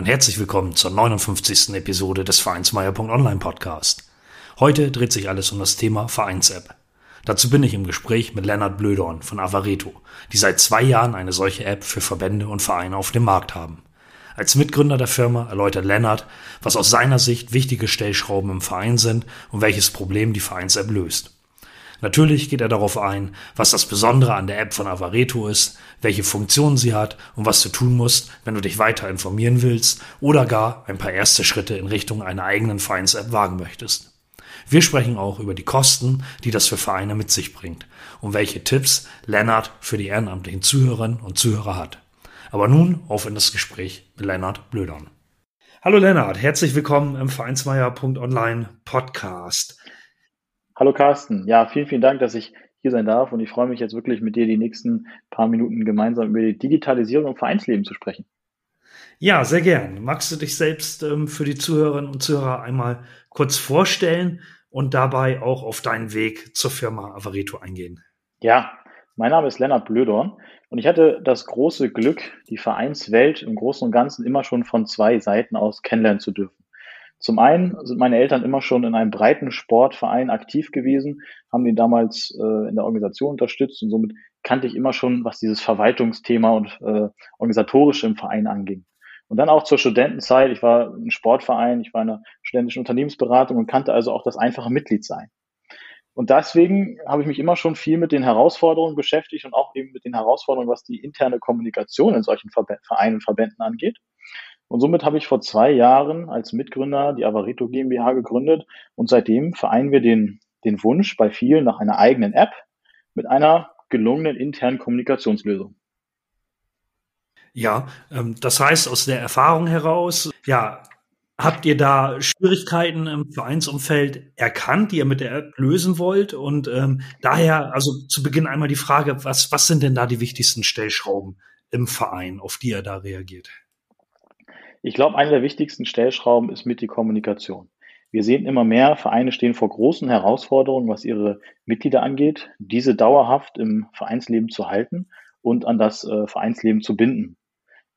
und herzlich willkommen zur 59. Episode des Vereinsmeier.online Podcast. Heute dreht sich alles um das Thema Vereins-App. Dazu bin ich im Gespräch mit Lennart Blödorn von Avareto, die seit zwei Jahren eine solche App für Verbände und Vereine auf dem Markt haben. Als Mitgründer der Firma erläutert Lennart, was aus seiner Sicht wichtige Stellschrauben im Verein sind und welches Problem die Vereins-App löst. Natürlich geht er darauf ein, was das Besondere an der App von Avareto ist, welche Funktionen sie hat und was du tun musst, wenn du dich weiter informieren willst oder gar ein paar erste Schritte in Richtung einer eigenen Vereins-App wagen möchtest. Wir sprechen auch über die Kosten, die das für Vereine mit sich bringt und welche Tipps Lennart für die ehrenamtlichen Zuhörerinnen und Zuhörer hat. Aber nun auf in das Gespräch mit Lennart Blödern. Hallo Lennart, herzlich willkommen im Vereinsmeier.online Podcast. Hallo Carsten. Ja, vielen, vielen Dank, dass ich hier sein darf und ich freue mich jetzt wirklich mit dir die nächsten paar Minuten gemeinsam über die Digitalisierung im Vereinsleben zu sprechen. Ja, sehr gern. Magst du dich selbst ähm, für die Zuhörerinnen und Zuhörer einmal kurz vorstellen und dabei auch auf deinen Weg zur Firma Avareto eingehen? Ja, mein Name ist Lennart Blödorn und ich hatte das große Glück, die Vereinswelt im Großen und Ganzen immer schon von zwei Seiten aus kennenlernen zu dürfen. Zum einen sind meine Eltern immer schon in einem breiten Sportverein aktiv gewesen, haben ihn damals äh, in der Organisation unterstützt und somit kannte ich immer schon, was dieses Verwaltungsthema und äh, organisatorische im Verein anging. Und dann auch zur Studentenzeit. Ich war ein Sportverein, ich war in einer studentischen Unternehmensberatung und kannte also auch das einfache Mitgliedsein. Und deswegen habe ich mich immer schon viel mit den Herausforderungen beschäftigt und auch eben mit den Herausforderungen, was die interne Kommunikation in solchen Vereinen und Verbänden angeht. Und somit habe ich vor zwei Jahren als Mitgründer die Avarito GmbH gegründet und seitdem vereinen wir den, den Wunsch bei vielen nach einer eigenen App mit einer gelungenen internen Kommunikationslösung. Ja, ähm, das heißt aus der Erfahrung heraus, ja, habt ihr da Schwierigkeiten im Vereinsumfeld erkannt, die ihr mit der App lösen wollt? Und ähm, daher, also zu Beginn einmal die Frage, was, was sind denn da die wichtigsten Stellschrauben im Verein, auf die ihr da reagiert? Ich glaube, eine der wichtigsten Stellschrauben ist mit die Kommunikation. Wir sehen immer mehr, Vereine stehen vor großen Herausforderungen, was ihre Mitglieder angeht, diese dauerhaft im Vereinsleben zu halten und an das äh, Vereinsleben zu binden.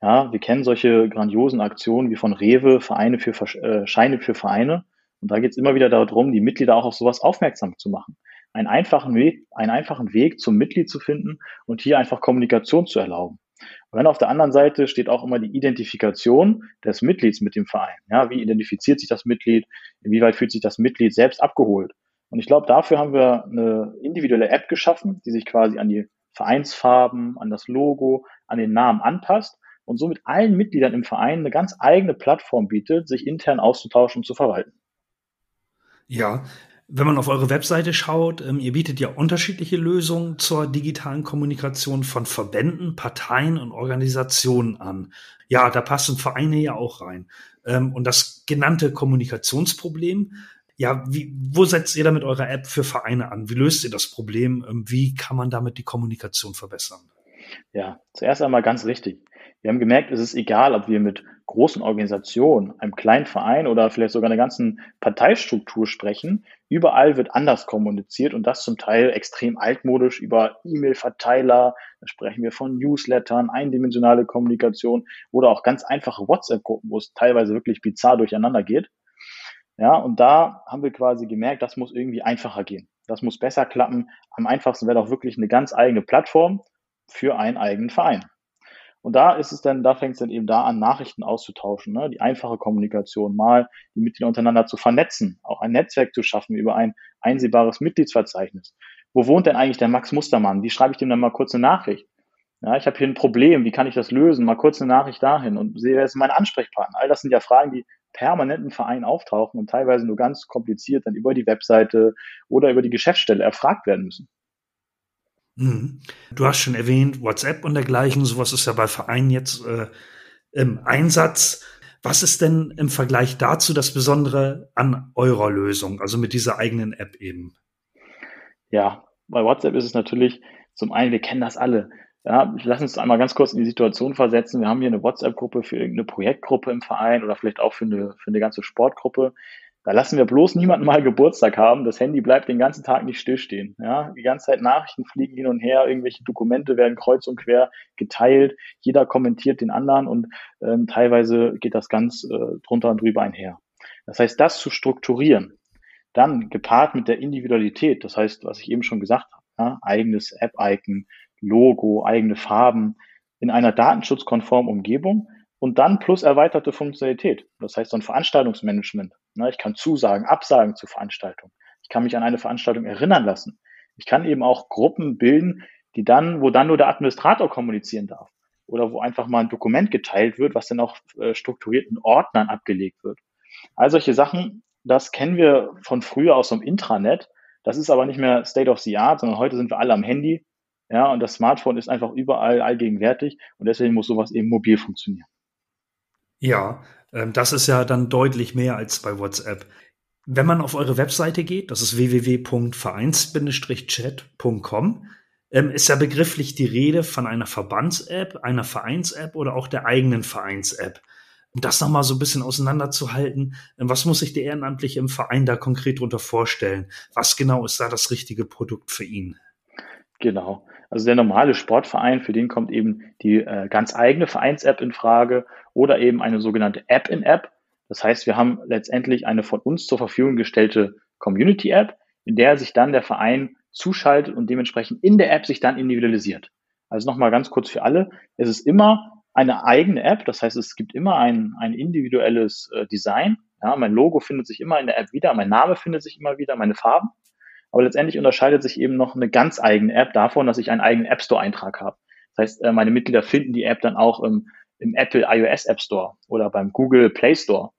Ja, wir kennen solche grandiosen Aktionen wie von Rewe, Vereine für äh, Scheine für Vereine. Und da geht es immer wieder darum, die Mitglieder auch auf sowas aufmerksam zu machen. Einen einfachen Weg, einen einfachen Weg zum Mitglied zu finden und hier einfach Kommunikation zu erlauben. Und dann auf der anderen Seite steht auch immer die Identifikation des Mitglieds mit dem Verein. Ja, wie identifiziert sich das Mitglied? Inwieweit fühlt sich das Mitglied selbst abgeholt? Und ich glaube, dafür haben wir eine individuelle App geschaffen, die sich quasi an die Vereinsfarben, an das Logo, an den Namen anpasst und somit allen Mitgliedern im Verein eine ganz eigene Plattform bietet, sich intern auszutauschen und zu verwalten. Ja, wenn man auf eure Webseite schaut, ähm, ihr bietet ja unterschiedliche Lösungen zur digitalen Kommunikation von Verbänden, Parteien und Organisationen an. Ja, da passen Vereine ja auch rein. Ähm, und das genannte Kommunikationsproblem, ja, wie, wo setzt ihr damit eure App für Vereine an? Wie löst ihr das Problem? Ähm, wie kann man damit die Kommunikation verbessern? Ja, zuerst einmal ganz richtig. Wir haben gemerkt, es ist egal, ob wir mit großen Organisationen, einem kleinen Verein oder vielleicht sogar einer ganzen Parteistruktur sprechen. Überall wird anders kommuniziert und das zum Teil extrem altmodisch über E-Mail-Verteiler. Da sprechen wir von Newslettern, eindimensionale Kommunikation oder auch ganz einfache WhatsApp-Gruppen, wo es teilweise wirklich bizarr durcheinander geht. Ja, und da haben wir quasi gemerkt, das muss irgendwie einfacher gehen. Das muss besser klappen. Am einfachsten wäre doch wirklich eine ganz eigene Plattform für einen eigenen Verein. Und da ist es dann, da fängt es dann eben da an, Nachrichten auszutauschen, ne? die einfache Kommunikation, mal die Mitglieder untereinander zu vernetzen, auch ein Netzwerk zu schaffen über ein einsehbares Mitgliedsverzeichnis. Wo wohnt denn eigentlich der Max Mustermann? Wie schreibe ich dem dann mal kurz eine Nachricht? Ja, ich habe hier ein Problem, wie kann ich das lösen? Mal kurz eine Nachricht dahin und sehe, wer ist mein Ansprechpartner? All das sind ja Fragen, die permanent im Verein auftauchen und teilweise nur ganz kompliziert dann über die Webseite oder über die Geschäftsstelle erfragt werden müssen. Mhm. Du hast schon erwähnt, WhatsApp und dergleichen, sowas ist ja bei Vereinen jetzt äh, im Einsatz. Was ist denn im Vergleich dazu das Besondere an eurer Lösung, also mit dieser eigenen App eben? Ja, bei WhatsApp ist es natürlich zum einen, wir kennen das alle. Ja, lass uns einmal ganz kurz in die Situation versetzen. Wir haben hier eine WhatsApp-Gruppe für irgendeine Projektgruppe im Verein oder vielleicht auch für eine, für eine ganze Sportgruppe. Da lassen wir bloß niemanden mal Geburtstag haben. Das Handy bleibt den ganzen Tag nicht stillstehen. Ja, die ganze Zeit Nachrichten fliegen hin und her, irgendwelche Dokumente werden kreuz und quer geteilt. Jeder kommentiert den anderen und ähm, teilweise geht das ganz äh, drunter und drüber einher. Das heißt, das zu strukturieren, dann gepaart mit der Individualität, das heißt, was ich eben schon gesagt habe, ja, eigenes App-Icon, Logo, eigene Farben in einer datenschutzkonformen Umgebung und dann plus erweiterte Funktionalität. Das heißt, so ein Veranstaltungsmanagement. Ne, ich kann Zusagen, Absagen zu Veranstaltungen. Ich kann mich an eine Veranstaltung erinnern lassen. Ich kann eben auch Gruppen bilden, die dann, wo dann nur der Administrator kommunizieren darf. Oder wo einfach mal ein Dokument geteilt wird, was dann auch äh, strukturierten Ordnern abgelegt wird. All solche Sachen, das kennen wir von früher aus dem Intranet. Das ist aber nicht mehr State of the Art, sondern heute sind wir alle am Handy. Ja, und das Smartphone ist einfach überall allgegenwärtig und deswegen muss sowas eben mobil funktionieren. Ja, das ist ja dann deutlich mehr als bei WhatsApp. Wenn man auf eure Webseite geht, das ist www.vereins-chat.com, ähm, ist ja begrifflich die Rede von einer Verbands-App, einer Vereins-App oder auch der eigenen Vereins-App. Um das nochmal so ein bisschen auseinanderzuhalten, ähm, was muss sich der Ehrenamtliche im Verein da konkret darunter vorstellen? Was genau ist da das richtige Produkt für ihn? Genau. Also der normale Sportverein, für den kommt eben die äh, ganz eigene Vereins-App in Frage oder eben eine sogenannte App-in-App. Das heißt, wir haben letztendlich eine von uns zur Verfügung gestellte Community-App, in der sich dann der Verein zuschaltet und dementsprechend in der App sich dann individualisiert. Also nochmal ganz kurz für alle. Es ist immer eine eigene App. Das heißt, es gibt immer ein, ein individuelles äh, Design. Ja, mein Logo findet sich immer in der App wieder, mein Name findet sich immer wieder, meine Farben. Aber letztendlich unterscheidet sich eben noch eine ganz eigene App davon, dass ich einen eigenen App Store Eintrag habe. Das heißt, äh, meine Mitglieder finden die App dann auch im, im Apple iOS App Store oder beim Google Play Store.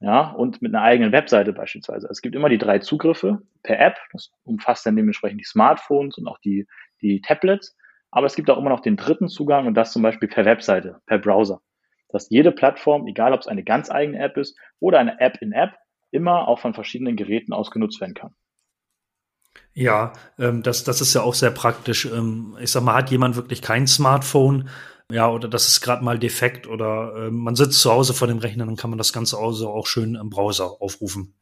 Ja, und mit einer eigenen Webseite beispielsweise. Es gibt immer die drei Zugriffe per App. Das umfasst dann dementsprechend die Smartphones und auch die, die Tablets. Aber es gibt auch immer noch den dritten Zugang und das zum Beispiel per Webseite, per Browser. Dass jede Plattform, egal ob es eine ganz eigene App ist oder eine App in App, immer auch von verschiedenen Geräten aus genutzt werden kann. Ja, ähm, das, das ist ja auch sehr praktisch. Ähm, ich sag mal, hat jemand wirklich kein Smartphone, ja, oder das ist gerade mal defekt oder äh, man sitzt zu Hause vor dem Rechner, dann kann man das Ganze also auch schön im Browser aufrufen.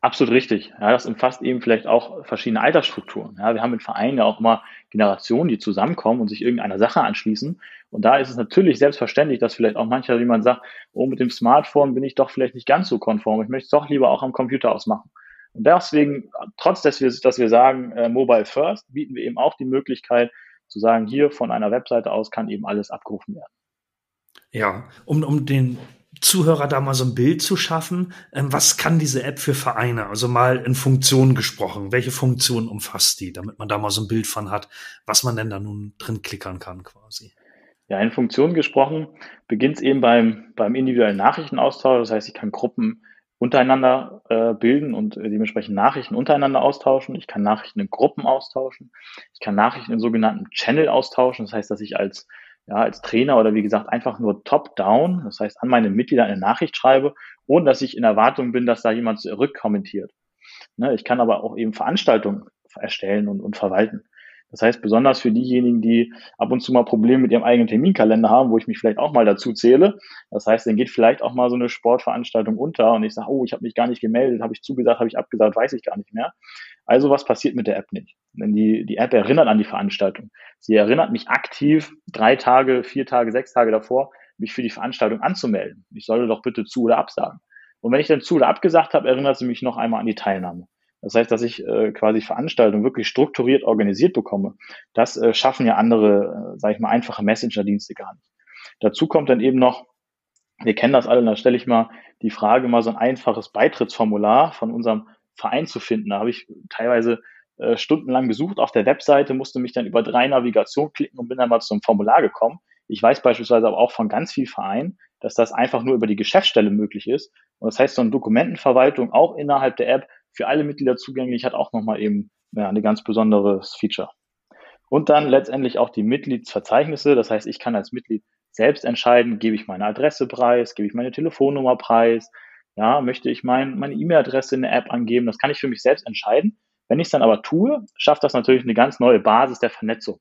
Absolut richtig. Ja, das umfasst eben vielleicht auch verschiedene Altersstrukturen. Ja, wir haben in Vereinen ja auch immer Generationen, die zusammenkommen und sich irgendeiner Sache anschließen. Und da ist es natürlich selbstverständlich, dass vielleicht auch mancher jemand sagt, oh, mit dem Smartphone bin ich doch vielleicht nicht ganz so konform. Ich möchte es doch lieber auch am Computer ausmachen. Und deswegen, trotz dass wir, dass wir sagen, äh, Mobile First, bieten wir eben auch die Möglichkeit zu sagen, hier von einer Webseite aus kann eben alles abgerufen werden. Ja, um, um den Zuhörer da mal so ein Bild zu schaffen, ähm, was kann diese App für Vereine? Also mal in Funktionen gesprochen. Welche Funktionen umfasst die, damit man da mal so ein Bild von hat, was man denn da nun drin klickern kann quasi? Ja, in Funktionen gesprochen beginnt es eben beim, beim individuellen Nachrichtenaustausch. Das heißt, ich kann Gruppen untereinander äh, bilden und äh, dementsprechend Nachrichten untereinander austauschen. Ich kann Nachrichten in Gruppen austauschen. Ich kann Nachrichten in sogenannten Channel austauschen. Das heißt, dass ich als ja, als Trainer oder wie gesagt einfach nur top-down, das heißt an meine Mitglieder eine Nachricht schreibe, ohne dass ich in Erwartung bin, dass da jemand zurückkommentiert. Ne, ich kann aber auch eben Veranstaltungen erstellen und, und verwalten. Das heißt, besonders für diejenigen, die ab und zu mal Probleme mit ihrem eigenen Terminkalender haben, wo ich mich vielleicht auch mal dazu zähle. Das heißt, dann geht vielleicht auch mal so eine Sportveranstaltung unter und ich sage, oh, ich habe mich gar nicht gemeldet, habe ich zugesagt, habe ich abgesagt, weiß ich gar nicht mehr. Also was passiert mit der App nicht? Denn die, die App erinnert an die Veranstaltung. Sie erinnert mich aktiv drei Tage, vier Tage, sechs Tage davor, mich für die Veranstaltung anzumelden. Ich solle doch bitte zu oder absagen. Und wenn ich dann zu oder abgesagt habe, erinnert sie mich noch einmal an die Teilnahme. Das heißt, dass ich äh, quasi Veranstaltungen wirklich strukturiert organisiert bekomme. Das äh, schaffen ja andere, äh, sage ich mal, einfache Messenger-Dienste gar nicht. Dazu kommt dann eben noch, wir kennen das alle, da stelle ich mal die Frage, mal so ein einfaches Beitrittsformular von unserem Verein zu finden. Da habe ich teilweise äh, stundenlang gesucht auf der Webseite, musste mich dann über drei Navigationen klicken und bin dann mal zum Formular gekommen. Ich weiß beispielsweise aber auch von ganz vielen Vereinen, dass das einfach nur über die Geschäftsstelle möglich ist. Und das heißt, so eine Dokumentenverwaltung auch innerhalb der App für alle Mitglieder zugänglich, hat auch nochmal eben ja, eine ganz besonderes Feature. Und dann letztendlich auch die Mitgliedsverzeichnisse. Das heißt, ich kann als Mitglied selbst entscheiden, gebe ich meine Adresse preis, gebe ich meine Telefonnummer preis, ja, möchte ich mein, meine E-Mail-Adresse in der App angeben, das kann ich für mich selbst entscheiden. Wenn ich es dann aber tue, schafft das natürlich eine ganz neue Basis der Vernetzung.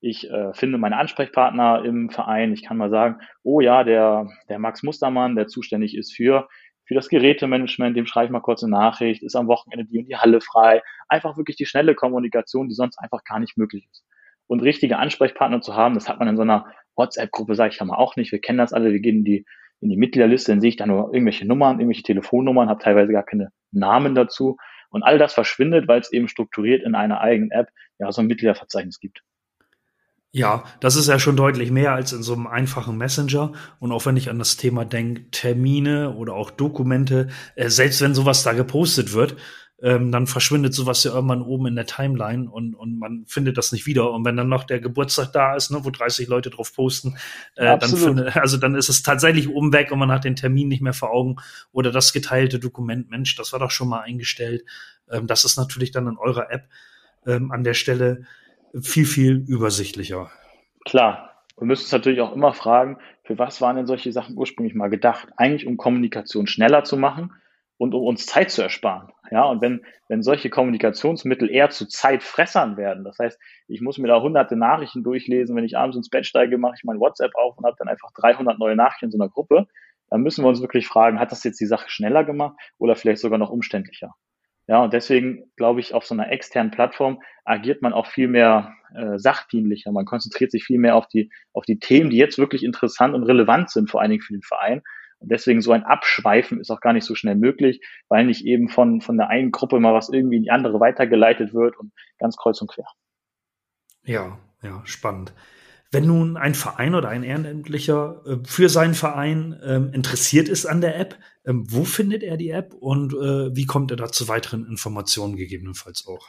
Ich äh, finde meine Ansprechpartner im Verein. Ich kann mal sagen, oh ja, der, der Max Mustermann, der zuständig ist für, für das Gerätemanagement, dem schreibe ich mal kurz eine Nachricht, ist am Wochenende die und die Halle frei. Einfach wirklich die schnelle Kommunikation, die sonst einfach gar nicht möglich ist. Und richtige Ansprechpartner zu haben, das hat man in so einer WhatsApp-Gruppe, sage ich ja mal, auch nicht. Wir kennen das alle, wir gehen in die, in die Mitgliederliste, dann sehe ich da nur irgendwelche Nummern, irgendwelche Telefonnummern, habe teilweise gar keine Namen dazu. Und all das verschwindet, weil es eben strukturiert in einer eigenen App ja so ein Mitgliederverzeichnis gibt. Ja, das ist ja schon deutlich mehr als in so einem einfachen Messenger. Und auch wenn ich an das Thema denke, Termine oder auch Dokumente, äh, selbst wenn sowas da gepostet wird, ähm, dann verschwindet sowas ja irgendwann oben in der Timeline und, und man findet das nicht wieder. Und wenn dann noch der Geburtstag da ist, ne, wo 30 Leute drauf posten, äh, dann finde, also dann ist es tatsächlich oben weg und man hat den Termin nicht mehr vor Augen oder das geteilte Dokument, Mensch, das war doch schon mal eingestellt. Ähm, das ist natürlich dann in eurer App ähm, an der Stelle viel, viel übersichtlicher. Klar. Wir müssen uns natürlich auch immer fragen, für was waren denn solche Sachen ursprünglich mal gedacht? Eigentlich um Kommunikation schneller zu machen und um uns Zeit zu ersparen. Ja, und wenn, wenn solche Kommunikationsmittel eher zu Zeitfressern werden, das heißt, ich muss mir da hunderte Nachrichten durchlesen, wenn ich abends ins Bett steige, mache ich mein WhatsApp auf und habe dann einfach 300 neue Nachrichten in so einer Gruppe, dann müssen wir uns wirklich fragen, hat das jetzt die Sache schneller gemacht oder vielleicht sogar noch umständlicher? Ja, und deswegen glaube ich, auf so einer externen Plattform agiert man auch viel mehr äh, sachdienlicher. Man konzentriert sich viel mehr auf die, auf die Themen, die jetzt wirklich interessant und relevant sind, vor allen Dingen für den Verein. Und deswegen so ein Abschweifen ist auch gar nicht so schnell möglich, weil nicht eben von, von der einen Gruppe mal was irgendwie in die andere weitergeleitet wird und ganz kreuz und quer. Ja, ja, spannend. Wenn nun ein Verein oder ein Ehrenamtlicher äh, für seinen Verein ähm, interessiert ist an der App, ähm, wo findet er die App und äh, wie kommt er da zu weiteren Informationen gegebenenfalls auch?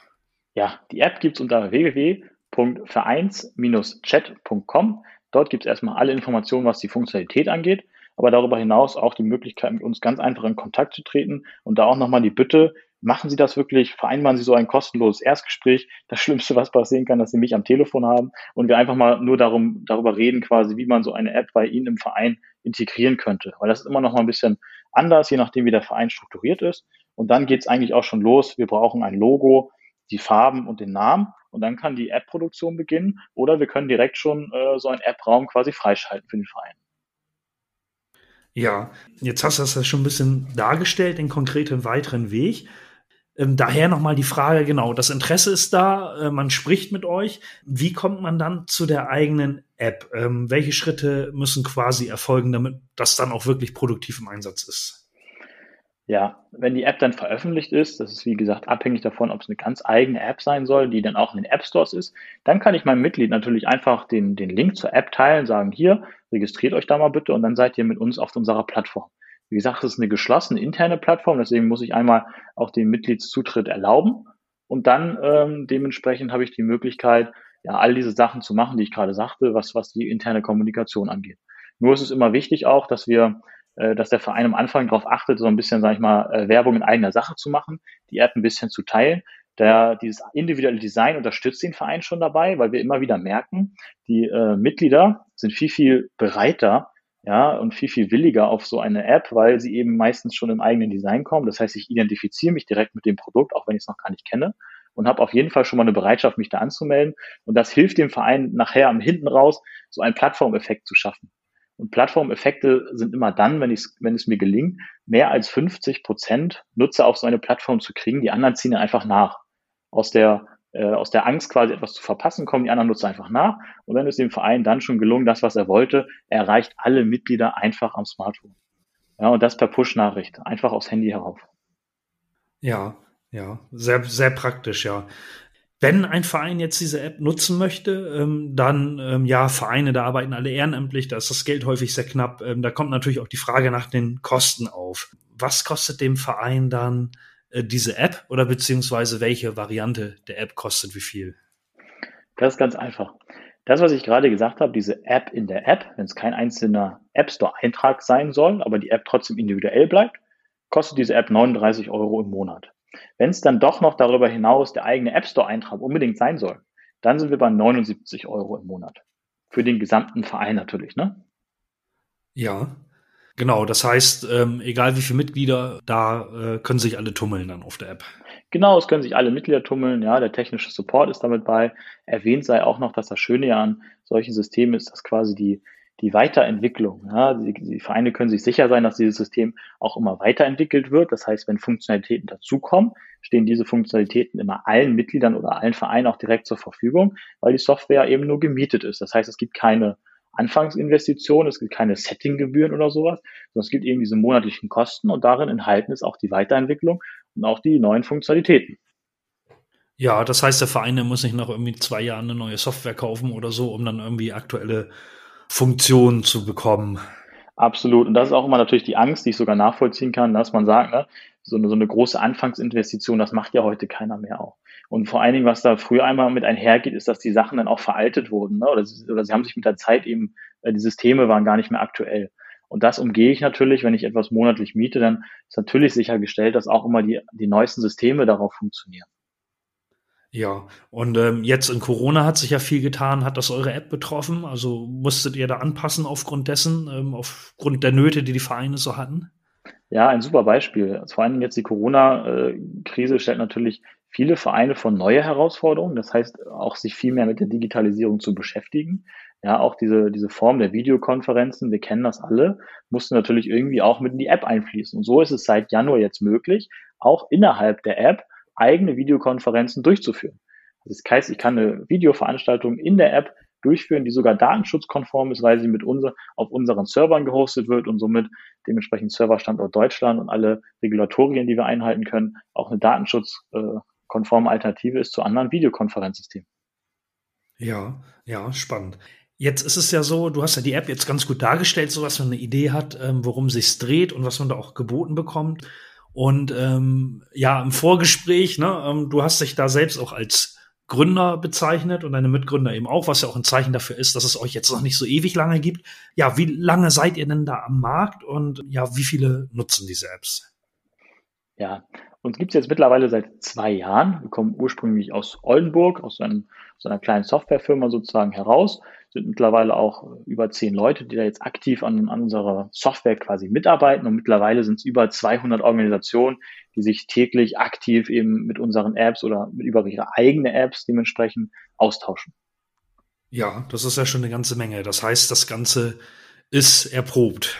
Ja, die App gibt es unter www.vereins-chat.com. Dort gibt es erstmal alle Informationen, was die Funktionalität angeht, aber darüber hinaus auch die Möglichkeit, mit uns ganz einfach in Kontakt zu treten und da auch nochmal die Bitte, machen Sie das wirklich, vereinbaren Sie so ein kostenloses Erstgespräch. Das Schlimmste, was passieren kann, dass Sie mich am Telefon haben und wir einfach mal nur darum, darüber reden, quasi, wie man so eine App bei Ihnen im Verein integrieren könnte. Weil das ist immer noch mal ein bisschen anders, je nachdem, wie der Verein strukturiert ist. Und dann geht es eigentlich auch schon los. Wir brauchen ein Logo, die Farben und den Namen. Und dann kann die App-Produktion beginnen oder wir können direkt schon äh, so einen App-Raum quasi freischalten für den Verein. Ja, jetzt hast du das schon ein bisschen dargestellt, den konkreten weiteren Weg. Ähm, daher nochmal die Frage, genau, das Interesse ist da, äh, man spricht mit euch. Wie kommt man dann zu der eigenen App? Ähm, welche Schritte müssen quasi erfolgen, damit das dann auch wirklich produktiv im Einsatz ist? Ja, wenn die App dann veröffentlicht ist, das ist wie gesagt abhängig davon, ob es eine ganz eigene App sein soll, die dann auch in den App Stores ist, dann kann ich meinem Mitglied natürlich einfach den, den Link zur App teilen, sagen, hier, registriert euch da mal bitte und dann seid ihr mit uns auf unserer Plattform. Wie gesagt, es ist eine geschlossene interne Plattform, deswegen muss ich einmal auch den Mitgliedszutritt erlauben und dann ähm, dementsprechend habe ich die Möglichkeit, ja, all diese Sachen zu machen, die ich gerade sagte, was, was die interne Kommunikation angeht. Nur ist es immer wichtig auch, dass wir, äh, dass der Verein am Anfang darauf achtet, so ein bisschen, sage ich mal, äh, Werbung in eigener Sache zu machen, die App ein bisschen zu teilen. Der, dieses individuelle Design unterstützt den Verein schon dabei, weil wir immer wieder merken, die äh, Mitglieder sind viel, viel bereiter, ja, und viel, viel williger auf so eine App, weil sie eben meistens schon im eigenen Design kommen. Das heißt, ich identifiziere mich direkt mit dem Produkt, auch wenn ich es noch gar nicht kenne und habe auf jeden Fall schon mal eine Bereitschaft, mich da anzumelden. Und das hilft dem Verein nachher am hinten raus, so einen Plattformeffekt zu schaffen. Und Plattformeffekte sind immer dann, wenn, wenn es mir gelingt, mehr als 50 Prozent Nutzer auf so eine Plattform zu kriegen. Die anderen ziehen einfach nach. Aus der aus der Angst quasi etwas zu verpassen, kommen die anderen Nutzer einfach nach. Und dann ist dem Verein dann schon gelungen, das, was er wollte, er erreicht alle Mitglieder einfach am Smartphone. Ja, und das per Push-Nachricht, einfach aufs Handy herauf. Ja, ja, sehr, sehr praktisch, ja. Wenn ein Verein jetzt diese App nutzen möchte, ähm, dann ähm, ja, Vereine, da arbeiten alle ehrenamtlich, da ist das Geld häufig sehr knapp. Ähm, da kommt natürlich auch die Frage nach den Kosten auf. Was kostet dem Verein dann äh, diese App oder beziehungsweise welche Variante der App kostet wie viel? Das ist ganz einfach. Das, was ich gerade gesagt habe, diese App in der App, wenn es kein einzelner App Store-Eintrag sein soll, aber die App trotzdem individuell bleibt, kostet diese App 39 Euro im Monat. Wenn es dann doch noch darüber hinaus der eigene App Store-Eintrag unbedingt sein soll, dann sind wir bei 79 Euro im Monat. Für den gesamten Verein natürlich. Ne? Ja, genau. Das heißt, ähm, egal wie viele Mitglieder, da äh, können sich alle tummeln dann auf der App. Genau, es können sich alle Mitglieder tummeln. Ja, der technische Support ist damit bei. Erwähnt sei auch noch, dass das Schöne ja an solchen Systemen ist, dass quasi die die Weiterentwicklung. Ja, die, die, Vereine können sich sicher sein, dass dieses System auch immer weiterentwickelt wird. Das heißt, wenn Funktionalitäten dazukommen, stehen diese Funktionalitäten immer allen Mitgliedern oder allen Vereinen auch direkt zur Verfügung, weil die Software eben nur gemietet ist. Das heißt, es gibt keine Anfangsinvestition, es gibt keine Settinggebühren oder sowas, sondern es gibt eben diese monatlichen Kosten und darin enthalten ist auch die Weiterentwicklung und auch die neuen Funktionalitäten. Ja, das heißt, der Verein muss nicht nach irgendwie zwei Jahren eine neue Software kaufen oder so, um dann irgendwie aktuelle Funktionen zu bekommen. Absolut. Und das ist auch immer natürlich die Angst, die ich sogar nachvollziehen kann, dass man sagt, ne, so eine, so eine große Anfangsinvestition, das macht ja heute keiner mehr auch. Und vor allen Dingen, was da früher einmal mit einhergeht, ist, dass die Sachen dann auch veraltet wurden. Ne? Oder, sie, oder sie haben sich mit der Zeit eben, äh, die Systeme waren gar nicht mehr aktuell. Und das umgehe ich natürlich, wenn ich etwas monatlich miete, dann ist natürlich sichergestellt, dass auch immer die, die neuesten Systeme darauf funktionieren. Ja, und ähm, jetzt in Corona hat sich ja viel getan. Hat das eure App betroffen? Also musstet ihr da anpassen aufgrund dessen, ähm, aufgrund der Nöte, die die Vereine so hatten? Ja, ein super Beispiel. Vor allem jetzt die Corona-Krise stellt natürlich viele Vereine vor neue Herausforderungen. Das heißt, auch sich viel mehr mit der Digitalisierung zu beschäftigen. Ja, auch diese, diese Form der Videokonferenzen, wir kennen das alle, mussten natürlich irgendwie auch mit in die App einfließen. Und so ist es seit Januar jetzt möglich, auch innerhalb der App eigene Videokonferenzen durchzuführen. Das heißt, ich kann eine Videoveranstaltung in der App durchführen, die sogar datenschutzkonform ist, weil sie mit unser, auf unseren Servern gehostet wird und somit dementsprechend Serverstandort Deutschland und alle Regulatorien, die wir einhalten können, auch eine datenschutzkonforme Alternative ist zu anderen Videokonferenzsystemen. Ja, ja, spannend. Jetzt ist es ja so, du hast ja die App jetzt ganz gut dargestellt, so dass man eine Idee hat, ähm, worum sich dreht und was man da auch geboten bekommt. Und ähm, ja, im Vorgespräch, ne, ähm, du hast dich da selbst auch als Gründer bezeichnet und deine Mitgründer eben auch, was ja auch ein Zeichen dafür ist, dass es euch jetzt noch nicht so ewig lange gibt. Ja, wie lange seid ihr denn da am Markt und ja, wie viele nutzen diese Apps? Ja, uns gibt es jetzt mittlerweile seit zwei Jahren. Wir kommen ursprünglich aus Oldenburg, aus, einem, aus einer kleinen Softwarefirma sozusagen heraus sind mittlerweile auch über zehn Leute, die da jetzt aktiv an, an unserer Software quasi mitarbeiten. Und mittlerweile sind es über 200 Organisationen, die sich täglich aktiv eben mit unseren Apps oder mit über ihre eigene Apps dementsprechend austauschen. Ja, das ist ja schon eine ganze Menge. Das heißt, das Ganze ist erprobt.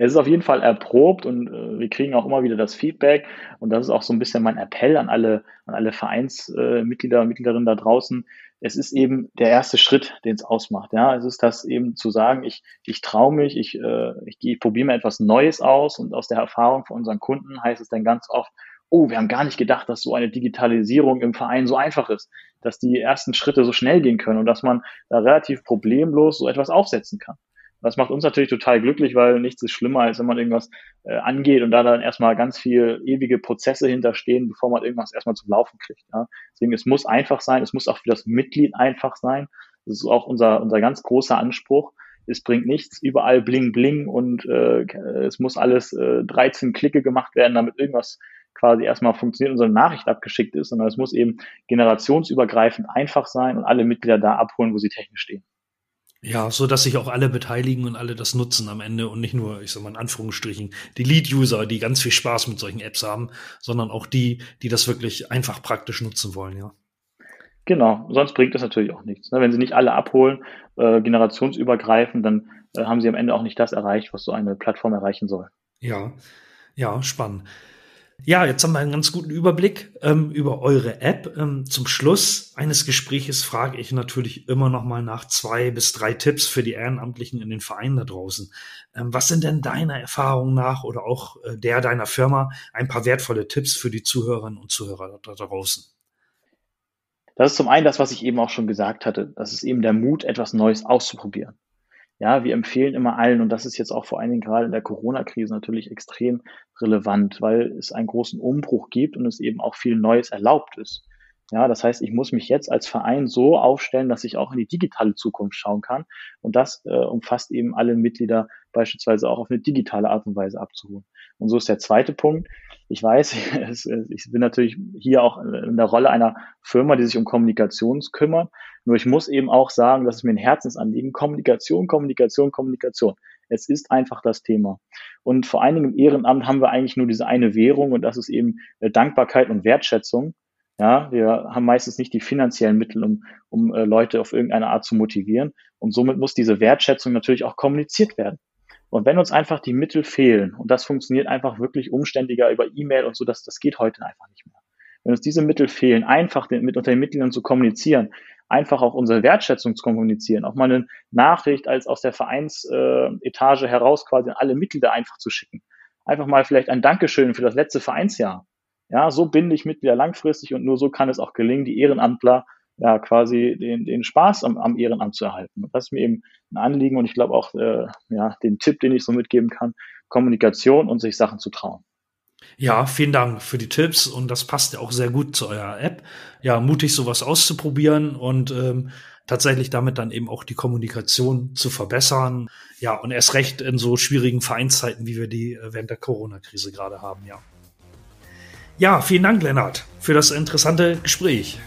Es ist auf jeden Fall erprobt und äh, wir kriegen auch immer wieder das Feedback. Und das ist auch so ein bisschen mein Appell an alle, an alle Vereinsmitglieder äh, und Mitgliederinnen da draußen es ist eben der erste Schritt, den es ausmacht. Ja, es ist das eben zu sagen, ich, ich traue mich, ich, äh, ich, ich probiere mir etwas Neues aus und aus der Erfahrung von unseren Kunden heißt es dann ganz oft, oh, wir haben gar nicht gedacht, dass so eine Digitalisierung im Verein so einfach ist, dass die ersten Schritte so schnell gehen können und dass man da relativ problemlos so etwas aufsetzen kann. Das macht uns natürlich total glücklich, weil nichts ist schlimmer, als wenn man irgendwas äh, angeht und da dann erstmal ganz viel ewige Prozesse hinterstehen, bevor man irgendwas erstmal zum Laufen kriegt. Ja. Deswegen, es muss einfach sein, es muss auch für das Mitglied einfach sein. Das ist auch unser, unser ganz großer Anspruch. Es bringt nichts, überall bling bling und äh, es muss alles äh, 13 Klicke gemacht werden, damit irgendwas quasi erstmal funktioniert und so eine Nachricht abgeschickt ist, sondern es muss eben generationsübergreifend einfach sein und alle Mitglieder da abholen, wo sie technisch stehen. Ja, so dass sich auch alle beteiligen und alle das nutzen am Ende und nicht nur, ich sag mal in Anführungsstrichen, die Lead-User, die ganz viel Spaß mit solchen Apps haben, sondern auch die, die das wirklich einfach praktisch nutzen wollen, ja. Genau, sonst bringt das natürlich auch nichts. Ne? Wenn sie nicht alle abholen, äh, generationsübergreifend, dann äh, haben sie am Ende auch nicht das erreicht, was so eine Plattform erreichen soll. Ja, ja, spannend. Ja, jetzt haben wir einen ganz guten Überblick ähm, über eure App. Ähm, zum Schluss eines Gespräches frage ich natürlich immer noch mal nach zwei bis drei Tipps für die Ehrenamtlichen in den Vereinen da draußen. Ähm, was sind denn deiner Erfahrung nach oder auch äh, der deiner Firma ein paar wertvolle Tipps für die Zuhörerinnen und Zuhörer da draußen? Das ist zum einen das, was ich eben auch schon gesagt hatte. Das ist eben der Mut, etwas Neues auszuprobieren. Ja, wir empfehlen immer allen, und das ist jetzt auch vor allen Dingen gerade in der Corona-Krise natürlich extrem relevant, weil es einen großen Umbruch gibt und es eben auch viel Neues erlaubt ist. Ja, das heißt, ich muss mich jetzt als Verein so aufstellen, dass ich auch in die digitale Zukunft schauen kann. Und das äh, umfasst eben alle Mitglieder beispielsweise auch auf eine digitale Art und Weise abzuholen. Und so ist der zweite Punkt. Ich weiß, ich bin natürlich hier auch in der Rolle einer Firma, die sich um Kommunikation kümmert. Nur ich muss eben auch sagen, dass es mir ein Herzensanliegen. Kommunikation, Kommunikation, Kommunikation. Es ist einfach das Thema. Und vor allen Dingen im Ehrenamt haben wir eigentlich nur diese eine Währung und das ist eben äh, Dankbarkeit und Wertschätzung. Ja, wir haben meistens nicht die finanziellen Mittel, um, um äh, Leute auf irgendeine Art zu motivieren. Und somit muss diese Wertschätzung natürlich auch kommuniziert werden. Und wenn uns einfach die Mittel fehlen, und das funktioniert einfach wirklich umständiger über E-Mail und so, das, das geht heute einfach nicht mehr. Wenn uns diese Mittel fehlen, einfach den, mit unter den Mitgliedern zu kommunizieren, einfach auch unsere Wertschätzung zu kommunizieren, auch mal eine Nachricht als aus der Vereinsetage äh, heraus quasi an alle Mitglieder einfach zu schicken. Einfach mal vielleicht ein Dankeschön für das letzte Vereinsjahr. Ja, so binde ich Mitglieder langfristig und nur so kann es auch gelingen, die Ehrenamtler ja quasi den, den Spaß am, am Ehrenamt zu erhalten. Das ist mir eben ein Anliegen und ich glaube auch äh, ja, den Tipp, den ich so mitgeben kann, Kommunikation und sich Sachen zu trauen. Ja, vielen Dank für die Tipps und das passt ja auch sehr gut zu eurer App. Ja, mutig sowas auszuprobieren und ähm, tatsächlich damit dann eben auch die Kommunikation zu verbessern. Ja, und erst recht in so schwierigen Vereinszeiten, wie wir die äh, während der Corona-Krise gerade haben, ja. Ja, vielen Dank, Lennart, für das interessante Gespräch.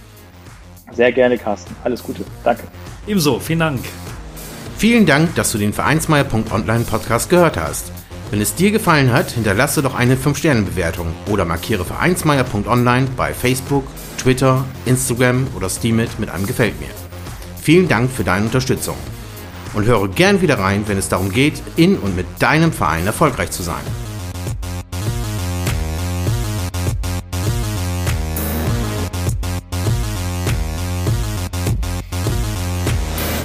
Sehr gerne, Carsten. Alles Gute. Danke. Ebenso, vielen Dank. Vielen Dank, dass du den Vereinsmeier.online Podcast gehört hast. Wenn es dir gefallen hat, hinterlasse doch eine 5-Sterne-Bewertung oder markiere Vereinsmeier.online bei Facebook, Twitter, Instagram oder Steamit mit einem Gefällt mir. Vielen Dank für deine Unterstützung. Und höre gern wieder rein, wenn es darum geht, in und mit deinem Verein erfolgreich zu sein.